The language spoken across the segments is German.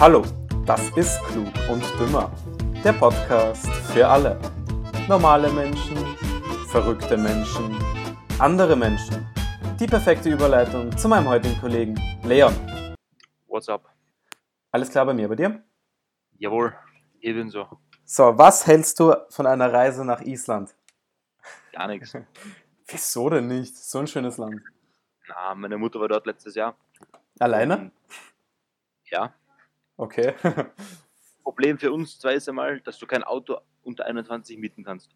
Hallo, das ist Klug und Dümmer. Der Podcast für alle. Normale Menschen, verrückte Menschen, andere Menschen. Die perfekte Überleitung zu meinem heutigen Kollegen Leon. What's up? Alles klar bei mir, bei dir? Jawohl, ebenso. So, was hältst du von einer Reise nach Island? Gar nichts. Wieso denn nicht? So ein schönes Land. Na, meine Mutter war dort letztes Jahr. Alleine? Und, ja. Okay. Problem für uns zwei ist einmal, dass du kein Auto unter 21 mieten kannst.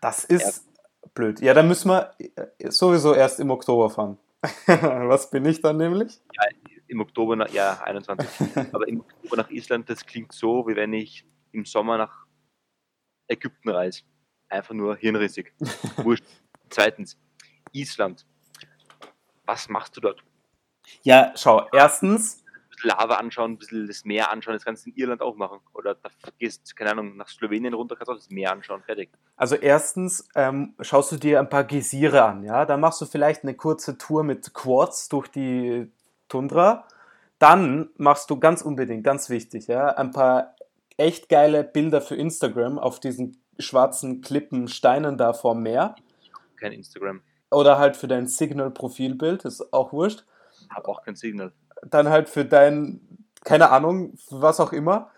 Das ist blöd. Ja, dann müssen wir äh, sowieso erst im Oktober fahren. Was bin ich dann nämlich? Ja, im Oktober nach, ja, 21. Aber im Oktober nach Island, das klingt so, wie wenn ich im Sommer nach Ägypten reise. Einfach nur hirnrissig. Wurscht. Zweitens, Island. Was machst du dort? Ja, schau, erstens, bisschen Lava anschauen, ein bisschen das Meer anschauen, das kannst du in Irland auch machen. Oder da gehst, keine Ahnung, nach Slowenien runter, kannst auch das Meer anschauen, fertig. also erstens ähm, schaust du dir ein paar Geysire an, ja. Dann machst du vielleicht eine kurze Tour mit Quads durch die Tundra. Dann machst du ganz unbedingt, ganz wichtig, ja, ein paar echt geile Bilder für Instagram auf diesen schwarzen Klippen, Steinen da vorm Meer. Kein Instagram. Oder halt für dein Signal-Profilbild, ist auch wurscht. Hab auch kein Signal. Dann halt für dein, keine Ahnung, was auch immer.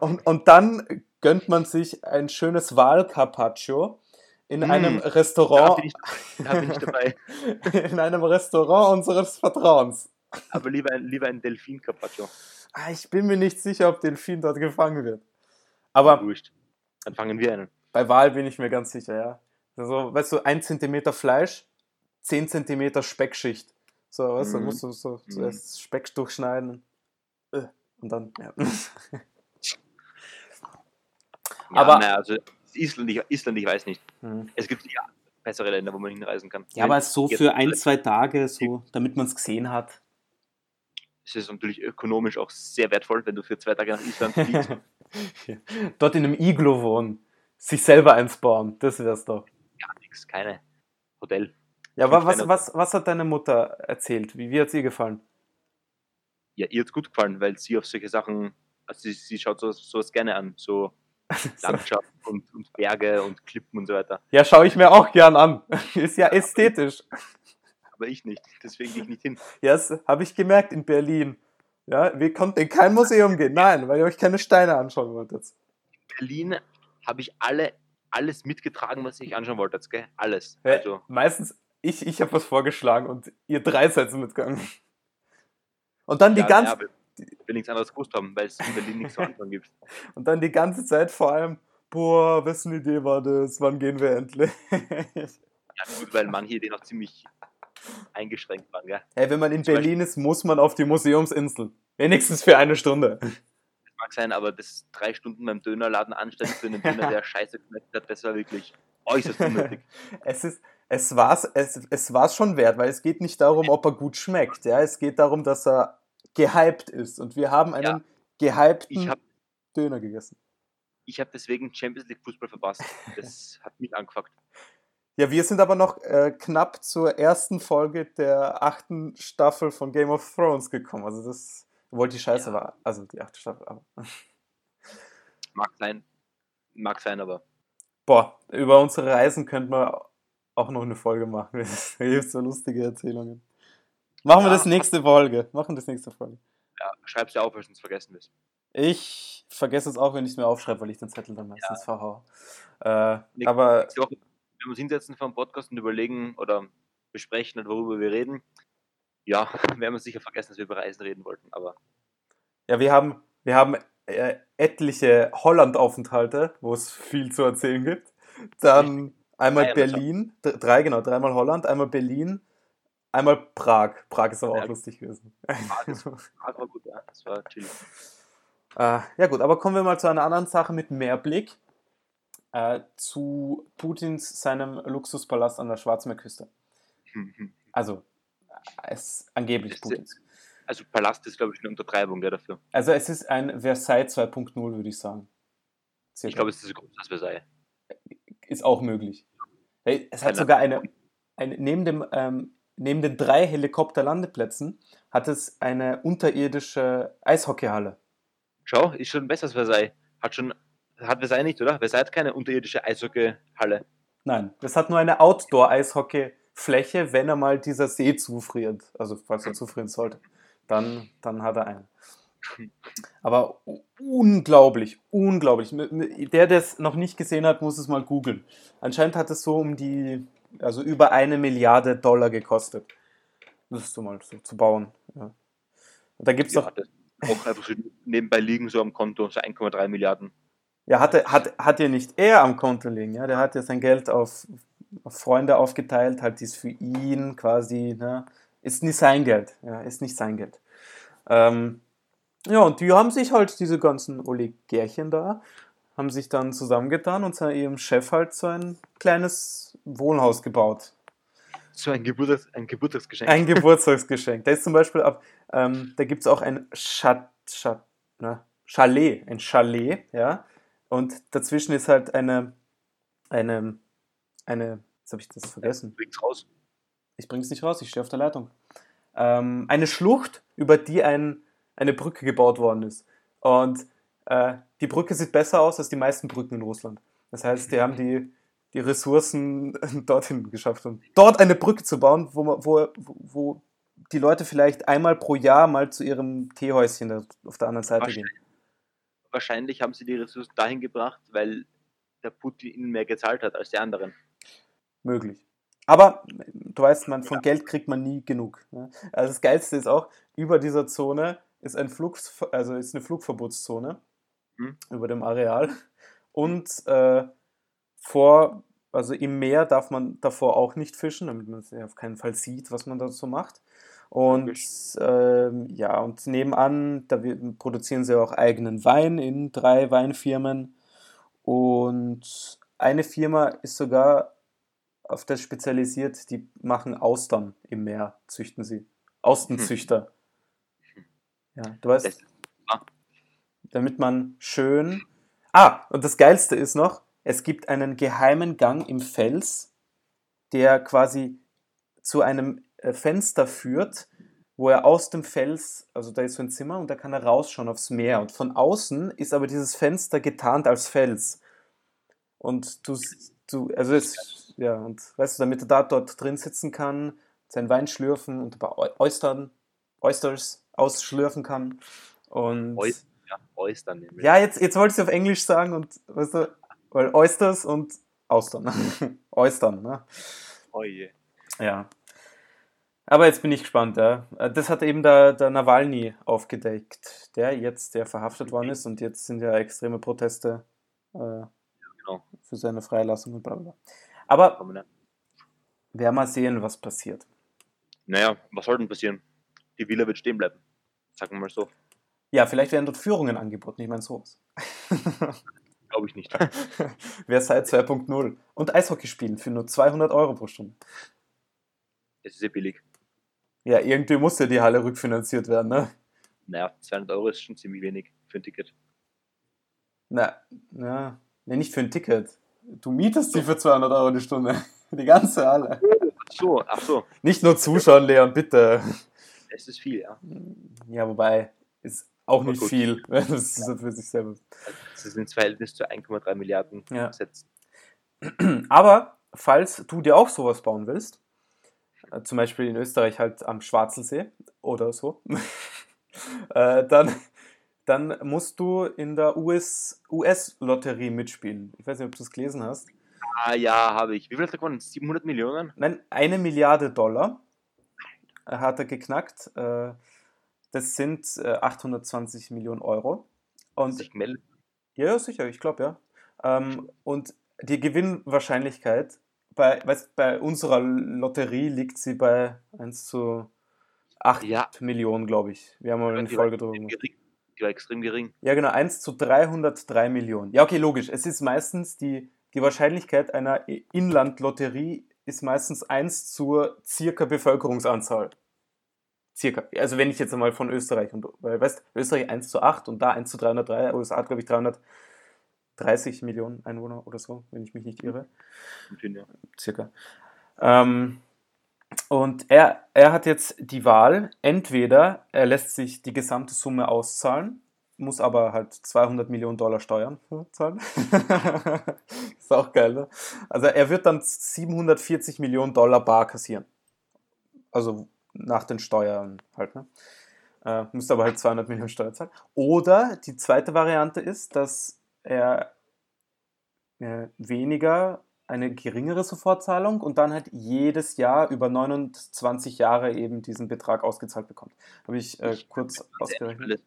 Und, und dann gönnt man sich ein schönes Wahl-Carpaccio in Mm. einem Da Restaurant, bin, ich, da bin ich dabei. in einem Restaurant unseres Vertrauens. Aber lieber ein, lieber ein Delfin Carpaccio. Ah, Ich bin mir nicht sicher, ob Delfin dort gefangen wird. Aber Wurscht. Dann fangen wir einen. bei Wal bin ich mir ganz sicher, ja. Also, weißt du, ein Zentimeter Fleisch, 10 Zentimeter Speckschicht. So, weißt du, Mhm. musst du so Mhm. zuerst Speck durchschneiden. Äh, Und dann, ja. Ja, Aber- naja, also Island ich, Island, ich weiß nicht. Mhm. Es gibt ja bessere Länder, wo man hinreisen kann. Ja, aber so für ein, zwei Tage, so, damit man es gesehen hat. Es ist natürlich ökonomisch auch sehr wertvoll, wenn du für zwei Tage nach Island fliegst. Dort in einem Iglo wohnen, sich selber eins bauen, das wär's doch. Gar nichts, keine Hotel. Ja, aber was, was, was hat deine Mutter erzählt? Wie, wie hat sie gefallen? Ja, ihr hat gut gefallen, weil sie auf solche Sachen, also sie, sie schaut so, sowas gerne an, so Landschaft und, und Berge und Klippen und so weiter. Ja, schaue ich mir auch gern an. Ist ja ästhetisch. Aber ich nicht, deswegen gehe ich nicht hin. Ja, das habe ich gemerkt in Berlin. Ja, wir konnten in kein Museum gehen. Nein, weil ihr euch keine Steine anschauen wolltet. Berlin habe ich alle, alles mitgetragen, was ich anschauen wollte, gell? Alles. Also, Meistens, ich, ich habe was vorgeschlagen und ihr drei seid so mitgegangen. Und dann die ja, ganze, ja, ich will nichts anderes gewusst haben, weil es in Berlin nichts zu anschauen gibt. und dann die ganze Zeit vor allem, boah, wessen Idee war das? Wann gehen wir endlich? Ja, gut, weil manche Ideen auch ziemlich eingeschränkt waren, gell? Hey, wenn man in Zum Berlin ist, muss man auf die Museumsinsel. Wenigstens für eine Stunde. Das mag sein, aber das drei Stunden beim Dönerladen anstellen für einen Döner, der scheiße geschmeckt hat, das war wirklich äußerst unnötig. Es ist, es war's, es, es war's schon wert, weil es geht nicht darum, ob er gut schmeckt. Ja, es geht darum, dass er gehypt ist. Und wir haben einen gehypten Ich habe Döner gegessen. ich hab deswegen Champions League Fußball verpasst. Das hat mich angefuckt. Ja, wir sind aber noch äh, knapp zur ersten Folge der achten Staffel von Game of Thrones gekommen. Also das, obwohl die Scheiße Ja. war. Also die achte Staffel. Aber. Mag sein, mag sein, aber Boah, über unsere Reisen könnte man auch noch eine Folge machen. Es gibt so lustige Erzählungen. Machen wir Ja. das nächste Folge. Machen wir das nächste Folge. ja, schreib's dir auf, weil du es vergessen wirst. Ich vergesse es auch, wenn ich es mir aufschreibe, weil ich den Zettel dann meistens verhaue. Äh, Nächste- aber Nächste Woche, wenn wir uns hinsetzen vor dem Podcast und überlegen oder besprechen, worüber wir reden, ja, werden wir sicher vergessen, dass wir über Reisen reden wollten. Aber ja, wir haben, wir haben äh, etliche Holland-Aufenthalte, wo es viel zu erzählen gibt. Dann einmal schon. Berlin, drei, genau, dreimal Holland, einmal Berlin, einmal Prag. Prag ist aber auch Ja. lustig gewesen. Prag ist- Prag war gut, ja, das war chillig. Äh, ja gut, aber kommen wir mal zu einer anderen Sache mit mehr Blick. Äh, zu Putins seinem Luxuspalast an der Schwarzmeerküste. Also, äh, es angeblich Ist- Putins. Also Palast ist, glaube ich, eine Untertreibung gell, dafür. Also es ist ein Versailles 2.0, würde ich sagen. Circa. Ich glaube, es ist so groß als Versailles. Ist auch möglich. Es hat sogar eine, eine neben, dem, ähm, neben den drei Helikopterlandeplätzen hat es eine unterirdische Eishockeyhalle. Schau, ist schon besser als Versailles. Hat schon, hat Versailles nicht, oder? Versailles hat keine unterirdische Eishockeyhalle. Nein, das hat nur eine Outdoor-Eishockey-Fläche, wenn er mal dieser See zufriert. Also falls er zufrieren sollte, dann, dann hat er eine. Aber unglaublich, unglaublich. Der, der es noch nicht gesehen hat, muss es mal googeln. Anscheinend hat es so um die, also über eine Milliarde Dollar gekostet. Das so mal so zu bauen. Ja. Und da gibt es Ja, doch, auch einfach so nebenbei liegen, so am Konto, so 1,3 Milliarden. ja, hatte, hat, hat ja nicht er am Konto liegen, ja. Der hat ja sein Geld auf, auf Freunde aufgeteilt, halt dies für ihn quasi, ne. Ist nicht sein Geld, ja, ist nicht sein Geld. Ähm, ja, und die haben sich halt, diese ganzen Oligarchen da, haben sich dann zusammengetan und zu ihrem Chef halt so ein kleines Wohnhaus gebaut. So ein, Geburtstags ein Geburtstagsgeschenk. Ein Geburtstagsgeschenk. Da ist zum Beispiel ab, ähm, da gibt es auch ein Chat, Chat, ne? Chalet, ein Chalet, ja. Und dazwischen ist halt eine, eine, eine, jetzt habe ich das vergessen. Bringt's raus. Ich bring's nicht raus, ich stehe auf der Leitung. Ähm, eine Schlucht, über die ein, eine Brücke gebaut worden ist. Und äh, die Brücke sieht besser aus als die meisten Brücken in Russland. Das heißt, die haben die, die Ressourcen dorthin geschafft. Und dort eine Brücke zu bauen, wo, man, wo, wo die Leute vielleicht einmal pro Jahr mal zu ihrem Teehäuschen auf der anderen Seite gehen. Wahrscheinlich haben sie die Ressourcen dahin gebracht, weil der Putin ihnen mehr gezahlt hat als die anderen. Möglich. Aber du weißt, man, von Geld kriegt man nie genug. Ne? Also das Geilste ist auch, über dieser Zone ist ein Flug, also ist eine Flugverbotszone Hm. über dem Areal. Und äh, vor, also im Meer darf man davor auch nicht fischen, damit man es auf keinen Fall sieht, was man da so macht. Und ähm, ja, und nebenan, da produzieren sie auch eigenen Wein in drei Weinfirmen. Und eine Firma ist sogar auf das spezialisiert, die machen Austern im Meer, züchten sie. Austernzüchter. Ja, du weißt, ah, damit man schön. Ah, und das Geilste ist noch, es gibt einen geheimen Gang im Fels, der quasi zu einem äh, Fenster führt, wo er aus dem Fels, also da ist so ein Zimmer und da kann er rausschauen aufs Meer. Und von außen ist aber dieses Fenster getarnt als Fels. Und du, du also es, ja, und weißt du, damit er da dort drin sitzen kann, seinen Wein schlürfen und ein paar Oystern, Oysters ausschlürfen kann. Und Oy- ja, Oystern nämlich. ja, jetzt, jetzt wollte ich es auf Englisch sagen und weißt du, weil Oysters und Austern. Oystern, ne? Oje. Ja. Aber jetzt bin ich gespannt, ja. Äh, Das hat eben der, der Nawalny aufgedeckt, der jetzt, der verhaftet worden ist und jetzt sind ja extreme Proteste äh, Genau. für seine Freilassung und bla bla. bla. Aber werden mal sehen, was passiert. Naja, was soll denn passieren? Die Villa wird stehen bleiben. Sagen wir mal so. Ja, vielleicht werden dort Führungen angeboten, ich meine sowas. Glaube ich nicht. Versailles 2.0 und Eishockey spielen für nur 200 Euro pro Stunde. Es ist sehr billig. Ja, irgendwie muss ja die Halle rückfinanziert werden, ne? Naja, 200 Euro ist schon ziemlich wenig für ein Ticket. Na, ja, nee, nicht für ein Ticket. Du mietest sie für 200 Euro die Stunde. Die ganze Halle. Ach so, ach so. Nicht nur zuschauen, Leon, bitte. Es ist viel, ja. Ja, wobei, ist auch Aber nicht gut. viel. Das ist so für sich selber. Das ist ins Verhältnis zu 1,3 Milliarden Ja. gesetzt. Aber, falls du dir auch sowas bauen willst, äh, zum Beispiel in Österreich halt am Schwarzelsee oder so, äh, dann, dann musst du in der US US-Lotterie mitspielen. Ich weiß nicht, ob du es gelesen hast. Ah ja, habe ich. Wie viel hat er gewonnen? 700 Millionen? Nein, eine Milliarde Dollar hat er geknackt. Äh, Das sind äh, 820 Millionen Euro. Und Sich gemeldet. ja, ja, sicher, ich glaube ja. Ähm, und die Gewinnwahrscheinlichkeit bei, weißt, bei unserer Lotterie liegt sie bei 1 zu 8 Ja. Millionen, glaube ich. Wir haben mal eine Die war Folge drüber gemacht. Die war extrem gering. Ja, genau, 1 zu 303 Millionen. Ja, okay, logisch. Es ist meistens die, die Wahrscheinlichkeit einer Inlandlotterie ist meistens 1 zur circa Bevölkerungsanzahl. Circa. Also wenn ich jetzt einmal von Österreich und, weil, weißt, Österreich 1 zu 8 und da 1 zu 303, USA glaube ich, 330 Millionen Einwohner oder so, wenn ich mich nicht irre ja. circa. Ähm, und er, er hat jetzt die Wahl, entweder er lässt sich die gesamte Summe auszahlen muss aber halt 200 Millionen Dollar Steuern zahlen. ist auch geil, ne? Also er wird dann 740 Millionen Dollar bar kassieren. Also nach den Steuern halt, ne? Äh, müsste aber halt 200 Millionen Steuern zahlen. Oder die zweite Variante ist, dass er äh, weniger eine geringere Sofortzahlung und dann halt jedes Jahr über 29 Jahre eben diesen Betrag ausgezahlt bekommt. Habe ich äh, kurz ausgerechnet.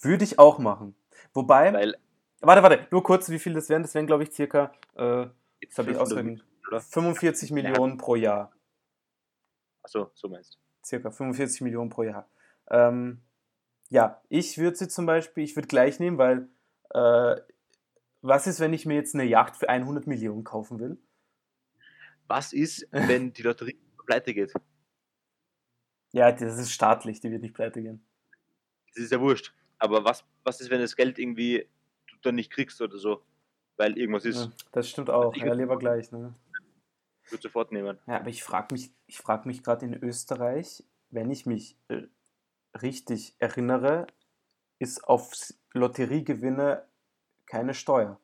Würde ich auch machen. Wobei, Weil, warte, warte, nur kurz, wie viel das wären? Das wären, glaube ich, circa, äh, das habe ich ausgerechnet, 45 Millionen pro Jahr. Achso, so meinst du. Circa 45 Millionen pro Jahr. Ähm, ja, ich würde sie zum Beispiel, ich würde gleich nehmen, weil äh, was ist, wenn ich mir jetzt eine Yacht für 100 Millionen kaufen will? Was ist, wenn die Lotterie pleite geht? Ja, das ist staatlich, die wird nicht pleite gehen. Das ist ja wurscht. Aber was, was ist, wenn das Geld irgendwie du dann nicht kriegst oder so? Weil irgendwas ist. Ja, das stimmt auch. Ja, lieber gleich. Ne? Würde sofort nehmen. Ja, aber ich frage mich, ich frage mich gerade in Österreich, wenn ich mich äh, richtig erinnere, ist auf Lotteriegewinne keine Steuer.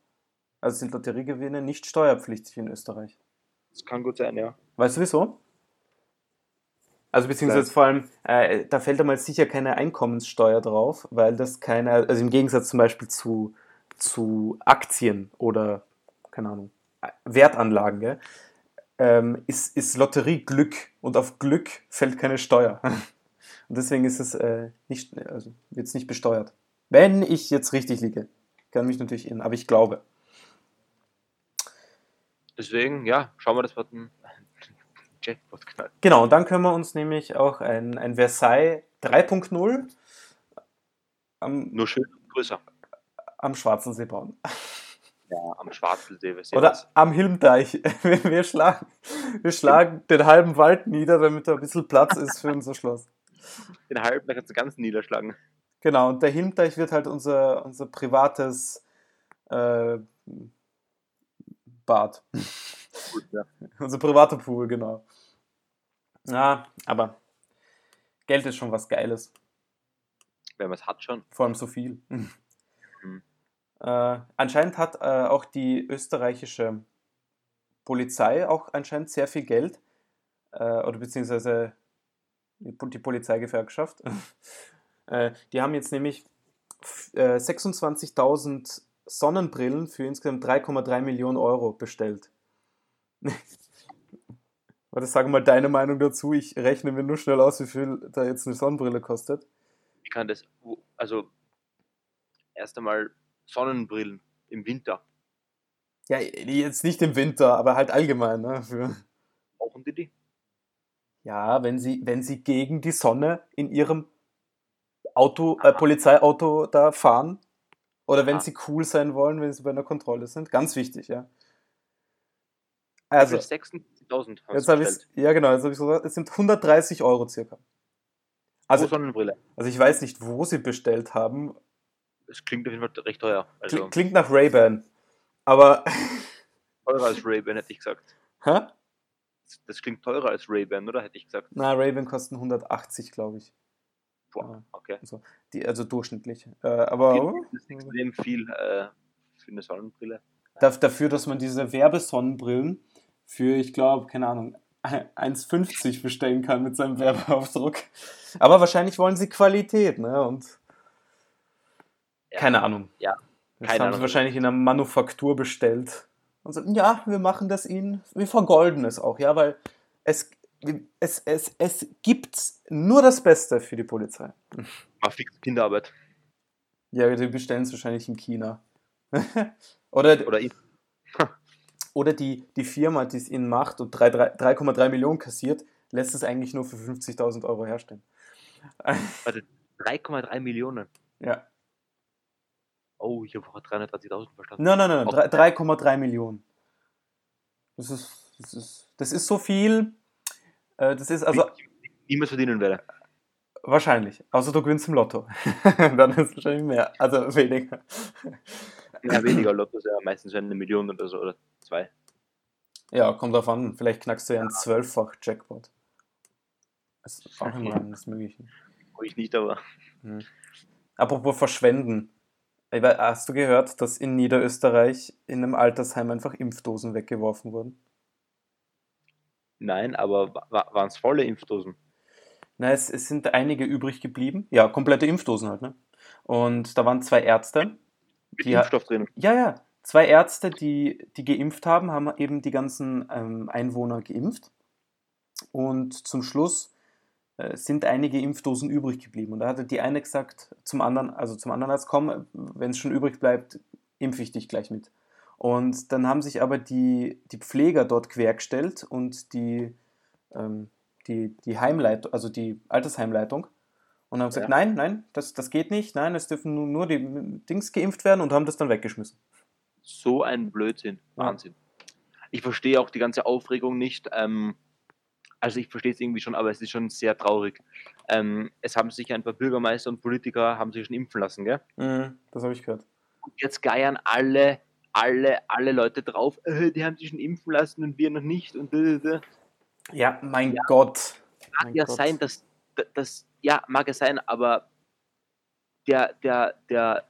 Also sind Lotteriegewinne nicht steuerpflichtig in Österreich. Das kann gut sein, ja. Weißt du wieso? Also beziehungsweise vor allem, äh, da fällt einmal sicher keine Einkommenssteuer drauf, weil das keine, also im Gegensatz zum Beispiel zu, zu Aktien oder, keine Ahnung, Wertanlagen, gell, ähm, ist, ist Lotterie Glück und auf Glück fällt keine Steuer. Und deswegen ist es äh, nicht, also wird es nicht besteuert. Wenn ich jetzt richtig liege kann mich natürlich irren, aber ich glaube. Deswegen, ja, schauen wir, das wird ein Jackpot knallen. Genau, und dann können wir uns nämlich auch ein, ein Versailles 3.0 nur schön größer am Schwarzen See bauen. Ja, am Schwarzensee. Oder was? am Hilmteich. Wir schlagen, wir schlagen den halben Wald nieder, damit da ein bisschen Platz ist für unser Schloss. Den halben, da kannst du ganz niederschlagen. Genau, und der Hilmteich wird halt unser, unser privates äh, Bad. Gut, ja. unser privater Pool, genau. Ja, aber Geld ist schon was Geiles. Wenn man es hat schon. Vor allem so viel. Mhm. Äh, anscheinend hat äh, auch die österreichische Polizei auch anscheinend sehr viel Geld. Äh, oder beziehungsweise die, Polizeigewerkschaft. Äh, die haben jetzt nämlich äh, 26.000 Sonnenbrillen für insgesamt 3,3 Millionen Euro bestellt. Warte, sag mal deine Meinung dazu. Ich rechne mir nur schnell aus, wie viel da jetzt eine Sonnenbrille kostet. Wie kann das, also erst einmal Sonnenbrillen im Winter. Ja, jetzt nicht im Winter, aber halt allgemein. Ne, für Brauchen die die? Ja, wenn sie, wenn sie gegen die Sonne in ihrem Auto, äh, Polizeiauto da fahren. Oder wenn sie cool sein wollen, wenn sie bei einer Kontrolle sind. Ganz wichtig, ja. Also. 56.000 jetzt habe ich Ja, genau. Jetzt habe ich gesagt, es sind 130 Euro circa. Also, Sonnenbrille. Also ich weiß nicht, wo sie bestellt haben. Es klingt auf jeden Fall recht teuer. Also klingt nach Ray-Ban. Aber. Teurer als Ray-Ban, hätte ich gesagt. Hä? Das klingt teurer als Ray-Ban, oder? Hätte ich gesagt. Na, Ray-Ban kosten 180, glaube ich. Boah, okay. Also, die, also durchschnittlich. Äh, aber. Das ist extrem viel äh, für eine Sonnenbrille. Dafür, dass man diese Werbesonnenbrillen für, ich glaube, keine Ahnung, 1,50 bestellen kann mit seinem Werbeaufdruck. Aber wahrscheinlich wollen sie Qualität, ne? Und ja. keine Ahnung. Ja. Das keine haben Ahnung. sie wahrscheinlich in einer Manufaktur bestellt. Und so, ja, wir machen das ihnen, wir vergolden es auch, ja, weil es, es, es, es gibt nur das Beste für die Polizei. Mach fix Kinderarbeit. Ja, die bestellen es wahrscheinlich in China. oder oder, oder die, die Firma, die es ihnen macht und 3,3 Millionen kassiert, lässt es eigentlich nur für 50.000 Euro herstellen. Warte, 3,3 Millionen? Ja. Oh, ich habe 330.000 verstanden. Nein, nein, nein, 3,3 Millionen. Das ist, das, ist, das ist so viel, äh, das ist also. Niemals verdienen werde. Wahrscheinlich. Außer du gewinnst im Lotto. Dann ist es wahrscheinlich mehr. Also weniger. Ja, weniger Lotto ist ja meistens eine Million oder so oder zwei. Ja, kommt drauf an. Vielleicht knackst du ja einen zwölffach Jackpot. Das ist auch im Rahmen des Möglichen. Ich nicht, aber. Hm. Apropos verschwenden. Hast du gehört, dass in Niederösterreich in einem Altersheim einfach Impfdosen weggeworfen wurden? Nein, aber waren es volle Impfdosen? Na, es, es sind einige übrig geblieben. Ja, komplette Impfdosen halt, ne? Und da waren zwei Ärzte. Mit Impfstoff drin? Ja, ja. Zwei Ärzte, die, die geimpft haben, haben eben die ganzen ähm, Einwohner geimpft. Und zum Schluss äh, sind einige Impfdosen übrig geblieben. Und da hatte die eine gesagt zum anderen, also zum anderen Arzt, komm, wenn es schon übrig bleibt, impfe ich dich gleich mit. Und dann haben sich aber die, die Pfleger dort quergestellt und die, ähm, die, die Heimleitung, also die Altersheimleitung, und haben gesagt, ja. nein, nein, das, das geht nicht, nein, es dürfen nur, nur die Dings geimpft werden und haben das dann weggeschmissen. So ein Blödsinn, Wahnsinn. Ich verstehe auch die ganze Aufregung nicht. Ähm, also ich verstehe es irgendwie schon, aber es ist schon sehr traurig. Ähm, es haben sich ein paar Bürgermeister und Politiker haben sich schon impfen lassen, gell? Mhm, das habe ich gehört. Und jetzt geiern alle, alle, alle Leute drauf, äh, die haben sich schon impfen lassen und wir noch nicht und äh, äh. Ja, mein ja, Gott. Mag mein ja Gott. sein, dass, dass, ja, mag ja sein, aber der, der, der,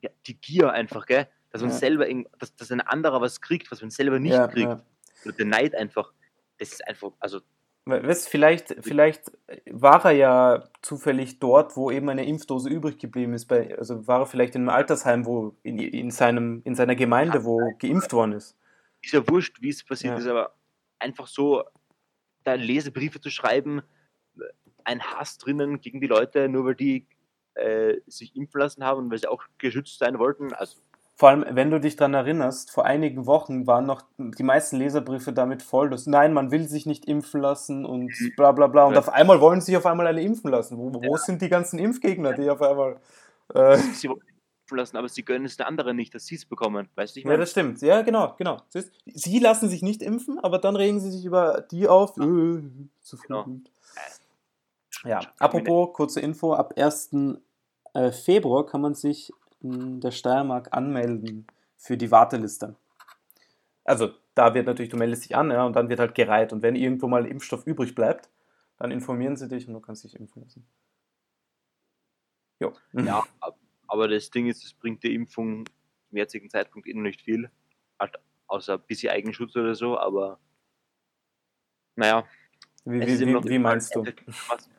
ja, die Gier einfach, gell? Dass man ja. selber, dass, dass ein anderer was kriegt, was man selber nicht ja, kriegt. Oder der Neid einfach, das ist einfach, also Weißt, vielleicht, vielleicht war er ja zufällig dort, wo eben eine Impfdose übrig geblieben ist. Bei, also war er vielleicht in einem Altersheim, wo in, in, seinem, in seiner Gemeinde, wo geimpft worden ist. Ist ja wurscht, wie es passiert ja. ist, aber einfach so da Lesebriefe zu schreiben, ein Hass drinnen gegen die Leute, nur weil die äh, sich impfen lassen haben und weil sie auch geschützt sein wollten. Also vor allem, wenn du dich daran erinnerst, vor einigen Wochen waren noch die meisten Leserbriefe damit voll, dass nein, man will sich nicht impfen lassen und mhm. bla bla bla. Und ja. auf einmal wollen sie sich auf einmal alle impfen lassen. Wo, wo ja. sind die ganzen Impfgegner, die auf einmal. Äh sie wollen impfen lassen, aber sie gönnen es den anderen nicht, dass sie es bekommen. Weißt du, ich meine? Ja, das stimmt. Ja, genau, genau. Sie lassen sich nicht impfen, aber dann regen sie sich über die auf. Äh, zu früh. Genau. Ja, apropos, kurze Info: ab 1. Äh, Februar kann man sich der Steiermark anmelden für die Warteliste. Also da wird natürlich, du meldest dich an ja, und dann wird halt gereiht. Und wenn irgendwo mal Impfstoff übrig bleibt, dann informieren sie dich und du kannst dich impfen lassen. Jo. Ja, aber das Ding ist, es bringt die Impfung zum jetzigen Zeitpunkt eh noch nicht viel. Halt, außer ein bisschen Eigenschutz oder so, aber naja. Wie, wie, wie, wie meinst du?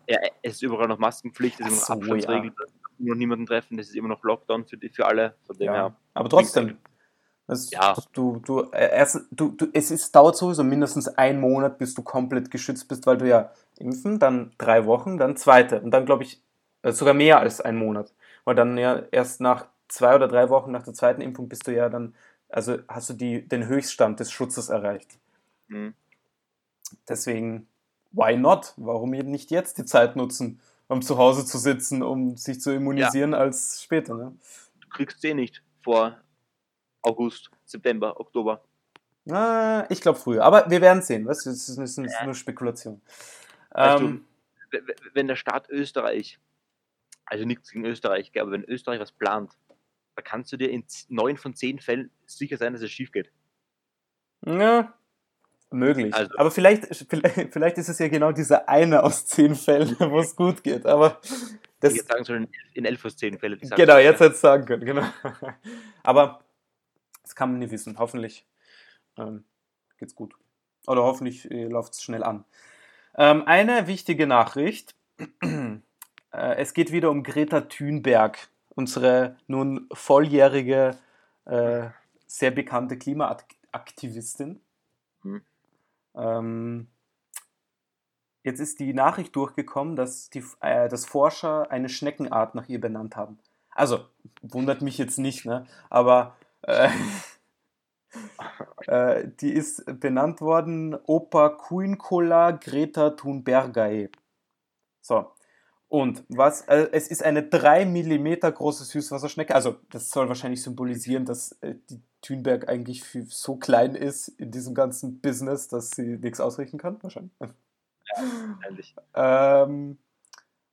Ja, es ist überall noch Maskenpflicht, es ist immer noch Abstandsregeln. Ja noch niemanden treffen, das ist immer noch Lockdown für, die, für alle. Von dem ja, her. Aber trotzdem. Das, ja. Du, du, äh, erst, du, du, es ist, dauert sowieso mindestens einen Monat, bis du komplett geschützt bist, weil du ja impfen, dann drei Wochen, dann zweite und dann glaube ich äh, sogar mehr als einen Monat. Weil dann ja erst nach zwei oder drei Wochen nach der zweiten Impfung bist du ja dann, also hast du die, den Höchststand des Schutzes erreicht. Mhm. Deswegen, why not? Warum nicht jetzt die Zeit nutzen? Um zu Hause zu sitzen, um sich zu immunisieren, ja. als später. Ne? Du kriegst eh nicht vor August, September, Oktober. Ah, ich glaube früher, aber wir werden sehen. Was? Das ist, das ist nur Spekulation. Ähm, du, wenn der Staat Österreich, also nichts gegen Österreich, aber wenn Österreich was plant, da kannst du dir in neun von zehn Fällen sicher sein, dass es schief geht. Ja, möglich. Also, aber vielleicht, vielleicht ist es ja genau dieser eine aus zehn Fällen, wo es gut geht. Aber das, jetzt sagen sollen, in elf aus zehn Fällen. Genau, jetzt hätte es sagen können. Genau. Aber das kann man nie wissen. Hoffentlich ähm, geht's gut. Oder hoffentlich äh, läuft es schnell an. Ähm, eine wichtige Nachricht. äh, es geht wieder um Greta Thunberg, unsere nun volljährige, äh, sehr bekannte Klimaaktivistin. Hm. Ähm, jetzt ist die Nachricht durchgekommen, dass, die, äh, dass Forscher eine Schneckenart nach ihr benannt haben. Also, wundert mich jetzt nicht, ne? aber äh, äh, die ist benannt worden Opa Kuinkola Greta Thunbergae. So, und was, äh, es ist eine 3 mm große Süßwasserschnecke. Also, das soll wahrscheinlich symbolisieren, dass äh, die Thünberg eigentlich so klein ist in diesem ganzen Business, dass sie nichts ausrichten kann. Wahrscheinlich. Ja, ehrlich. ähm,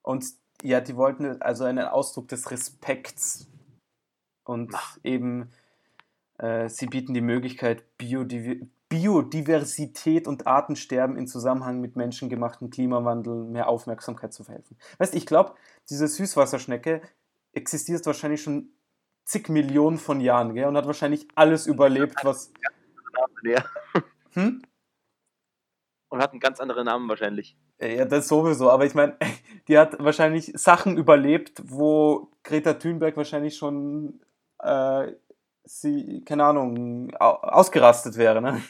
und ja, die wollten also einen Ausdruck des Respekts. Und Ach. eben, äh, sie bieten die Möglichkeit, Biodiversität Biodiversität und Artensterben in Zusammenhang mit menschengemachten Klimawandel mehr Aufmerksamkeit zu verhelfen. Weißt ich glaube, diese Süßwasserschnecke existiert wahrscheinlich schon zig Millionen von Jahren, gell? Und hat wahrscheinlich alles überlebt, was. Ja. Hm? Und hat einen ganz anderen Namen wahrscheinlich. Ja, das sowieso, aber ich meine, die hat wahrscheinlich Sachen überlebt, wo Greta Thunberg wahrscheinlich schon, äh, sie, keine Ahnung, au ausgerastet wäre, ne?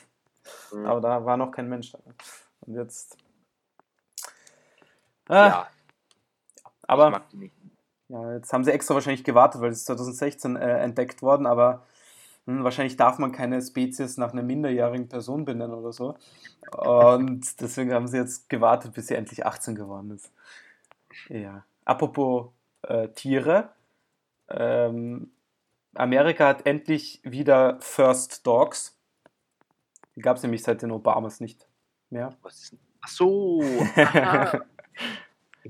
Mhm. Aber da war noch kein Mensch da. Und jetzt. Ah, ja, ich aber mag die nicht. ja, jetzt haben sie extra wahrscheinlich gewartet, weil es ist 2016 äh, entdeckt worden, aber hm, wahrscheinlich darf man keine Spezies nach einer minderjährigen Person benennen oder so. Und deswegen haben sie jetzt gewartet, bis sie endlich 18 geworden ist. Ja. Apropos äh, Tiere. Ähm, Amerika hat endlich wieder First Dogs. Die gab es nämlich seit den Obamas nicht mehr. Was ist denn? Ach so.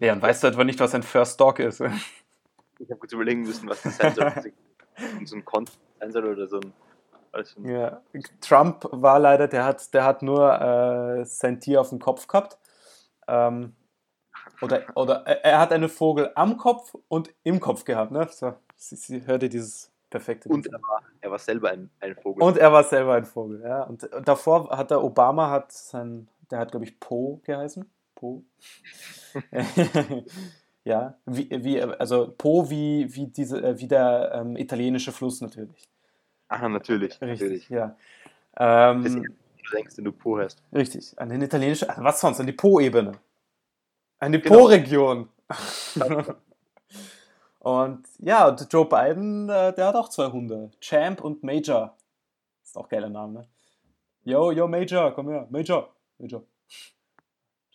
Ja, und weißt du etwa nicht, was ein First Dog ist? Ich habe kurz überlegen müssen, was das sein soll. so ein Content sein soll oder so ein. Ein Ja, Trump war leider, der hat, der hat nur äh, sein Tier auf dem Kopf gehabt. Ähm, oder oder er, er hat einen Vogel am Kopf und im Kopf gehabt. Ne? So, sie, sie hörte dieses perfekte. und er war, er war selber ein, ein Vogel. und er war selber ein Vogel. Ja. Und, und davor hat der Obama, hat sein, der hat glaube ich Poe geheißen. Poe. ja, wie, wie, also Poe wie, wie, diese, äh, wie der ähm, italienische Fluss natürlich. Aha, natürlich. Richtig, natürlich. ja. Ähm, du denkst, wenn du Po hast. Richtig, an den italienischen, was sonst, an die Po-Ebene. An die Genau. Po-Region. und ja, und Joe Biden, äh, der hat auch zwei Hunde. Champ und Major. Ist auch ein geiler Name, ne? Yo, yo, Major, komm her. Major, Major.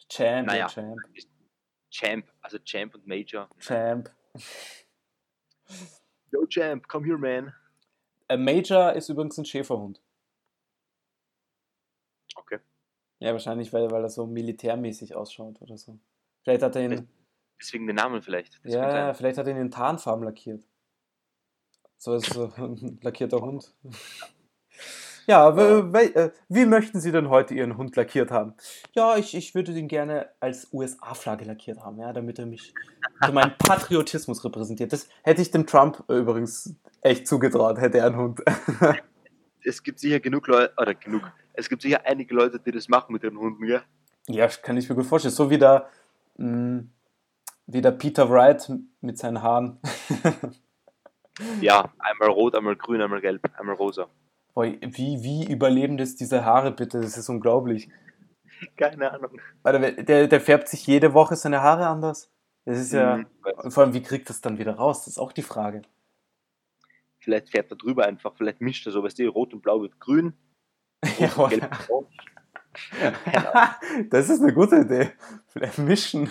Champ, Naja. ja, Champ, Champ, also Champ und Major. Champ. Yo, Champ, come here, man. Äh, Major ist übrigens ein Schäferhund. Okay. Ja, wahrscheinlich, weil, weil er so militärmäßig ausschaut oder so. Vielleicht hat er ihn. Deswegen den Namen vielleicht. Das Ja, vielleicht hat er ihn in Tarnfarben lackiert. So ist so ein lackierter Hund. Ja, äh, wie möchten Sie denn heute Ihren Hund lackiert haben? Ja, ich, ich würde den gerne als USA-Flagge lackiert haben, ja, damit er mich so meinen Patriotismus repräsentiert. Das hätte ich dem Trump äh, übrigens echt zugetraut, hätte er einen Hund. Es gibt sicher genug Leute, oder genug, es gibt sicher einige Leute, die das machen mit ihren Hunden, ja? Ja, kann ich mir gut vorstellen. So wie der, mh, wie der Peter Wright mit seinen Haaren. Ja, einmal rot, einmal grün, einmal gelb, einmal rosa. Boah, wie, wie überleben das diese Haare bitte? Das ist unglaublich. Keine Ahnung. Warte, der, der färbt sich jede Woche seine Haare anders. Das ist ja. Mhm, Und vor allem, wie kriegt das dann wieder raus? Das ist auch die Frage. Vielleicht fährt er drüber einfach, vielleicht mischt er so, weißt du, rot und blau wird grün, Ja, und gelb wird rot. das ist eine gute Idee. Vielleicht mischen.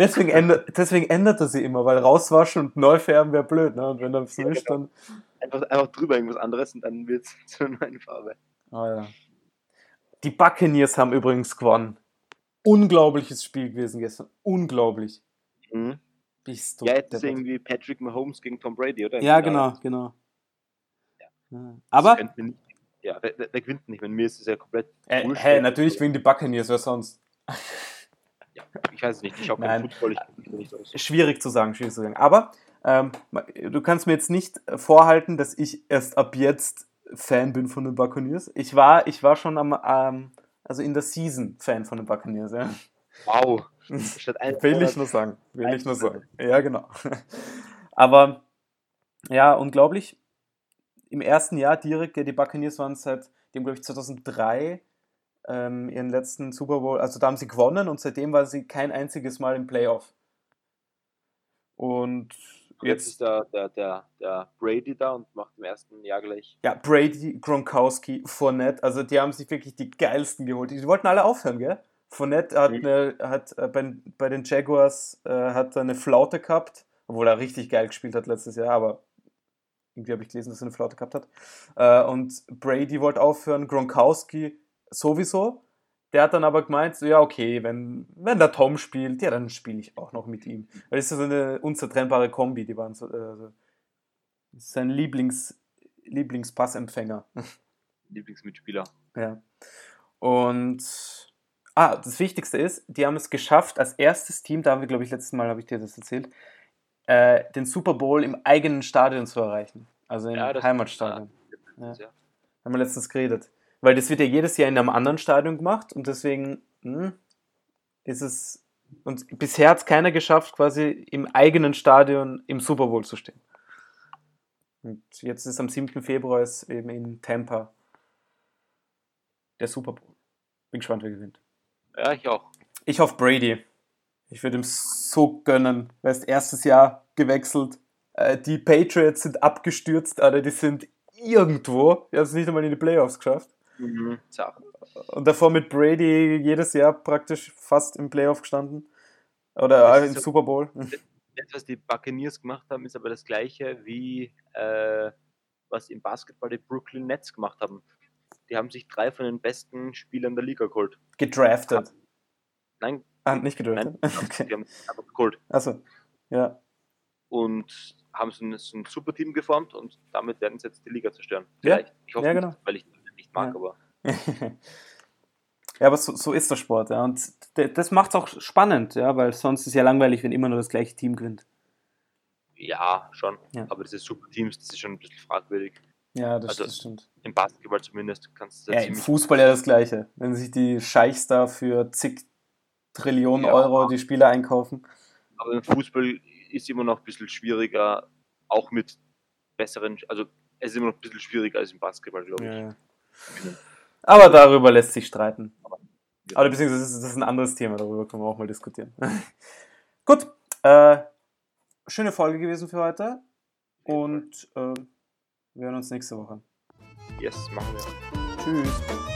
Deswegen ändert, deswegen ändert er sie immer, weil rauswaschen und neu färben wäre blöd. Ne? Und wenn es Ja, mischt, genau. dann. Einfach, einfach drüber irgendwas anderes und dann wird es zu einer neuen Farbe. Ah, ja. Die Buccaneers haben übrigens gewonnen. Unglaubliches Spiel gewesen gestern. Unglaublich. Mhm. Bist du Ja, jetzt ist irgendwie Patrick Mahomes gegen Tom Brady, oder? Ja, genau, genau. Ja. Aber, nicht, ja, wer, wer, wer gewinnt nicht? Wenn mir ist es ja komplett. äh, hey, wer- natürlich gewinnen die Buccaneers, wer sonst? Ich weiß es nicht, ich schaue keinen Football, ich aus. Schwierig zu sagen, schwierig zu sagen. Aber ähm, du kannst mir jetzt nicht vorhalten, dass ich erst ab jetzt Fan bin von den Buccaneers. Ich war, ich war schon am, ähm, also in der Season Fan von den Buccaneers. Ja. Wow. Will ich nur sagen. Will ich nur sagen. Ja, genau. Aber ja, unglaublich. Im ersten Jahr direkt, die Buccaneers waren seit, haben, glaube ich, 2003 ähm, ihren letzten Super Bowl, also da haben sie gewonnen und seitdem war sie kein einziges Mal im Playoff. Und Jetzt ist der, der, der, der Brady da und macht im ersten Jahr gleich. ja, Brady, Gronkowski, Fournette, also die haben sich wirklich die geilsten geholt. Die wollten alle aufhören, gell? Fournette hat, Mhm. eine, hat äh, bei, bei den Jaguars äh, hat eine Flaute gehabt, obwohl er richtig geil gespielt hat letztes Jahr, aber irgendwie habe ich gelesen, dass er eine Flaute gehabt hat. Äh, und Brady wollte aufhören, Gronkowski sowieso. Der hat dann aber gemeint, so, ja, okay, wenn, wenn der Tom spielt, ja, dann spiele ich auch noch mit ihm. Weil das ist so eine unzertrennbare Kombi, die waren so, äh, sein Lieblings, Lieblingspassempfänger. Lieblingsmitspieler. Ja. Und ah, das Wichtigste ist, die haben es geschafft, als erstes Team, da haben wir, glaube ich, letztes Mal habe ich dir das erzählt, äh, den Super Bowl im eigenen Stadion zu erreichen. Also im Ja, Heimatstadion. Ja. Ja. Haben wir letztens geredet. Weil das wird ja jedes Jahr in einem anderen Stadion gemacht und deswegen hm, ist es. Und bisher hat es keiner geschafft, quasi im eigenen Stadion im Super Bowl zu stehen. Und jetzt ist am 7. Februar ist eben in Tampa der Super Bowl. Bin gespannt, wer gewinnt. ja, ich auch. Ich hoffe Brady. Ich würde ihm so gönnen. Er ist erstes Jahr gewechselt. Äh, Die Patriots sind abgestürzt, Alter. Die sind irgendwo. Die haben es nicht einmal in die Playoffs geschafft. Mhm. Und davor mit Brady jedes Jahr praktisch fast im Playoff gestanden. Oder äh, im so- Super Bowl. Das, was die Buccaneers gemacht haben, ist aber das gleiche wie äh, was im Basketball die Brooklyn Nets gemacht haben. Die haben sich drei von den besten Spielern der Liga geholt. Gedraftet. Nein, Ah, nicht gedraftet? nein, Okay. die haben einfach geholt. Achso. Ja. Und haben so ein, so ein super Team geformt und damit werden sie jetzt die Liga zerstören. Ja. Vielleicht. Ich hoffe Ja, nicht, genau. weil ich nicht mag, Ja. aber ja, aber so, so ist der Sport, ja. Und das macht es auch spannend, ja, weil sonst ist es ja langweilig, wenn immer nur das gleiche Team gewinnt. ja, schon. Ja. Aber diese super Teams, das ist schon ein bisschen fragwürdig. Ja, das, Also- das stimmt. Im Basketball zumindest kannst du Ja, im Fußball ja das Gleiche. Wenn sich die Scheichs da für zig Trillionen Ja. Euro die Spieler einkaufen. Aber im Fußball ist immer noch ein bisschen schwieriger, auch mit besseren, also es ist immer noch ein bisschen schwieriger als im Basketball, glaube ich. Ja. Aber darüber lässt sich streiten. Aber beziehungsweise das ist, das ist ein anderes Thema, darüber können wir auch mal diskutieren. Gut, äh, schöne Folge gewesen für heute und äh, wir hören uns nächste Woche. Yes, machen wir. Tschüss.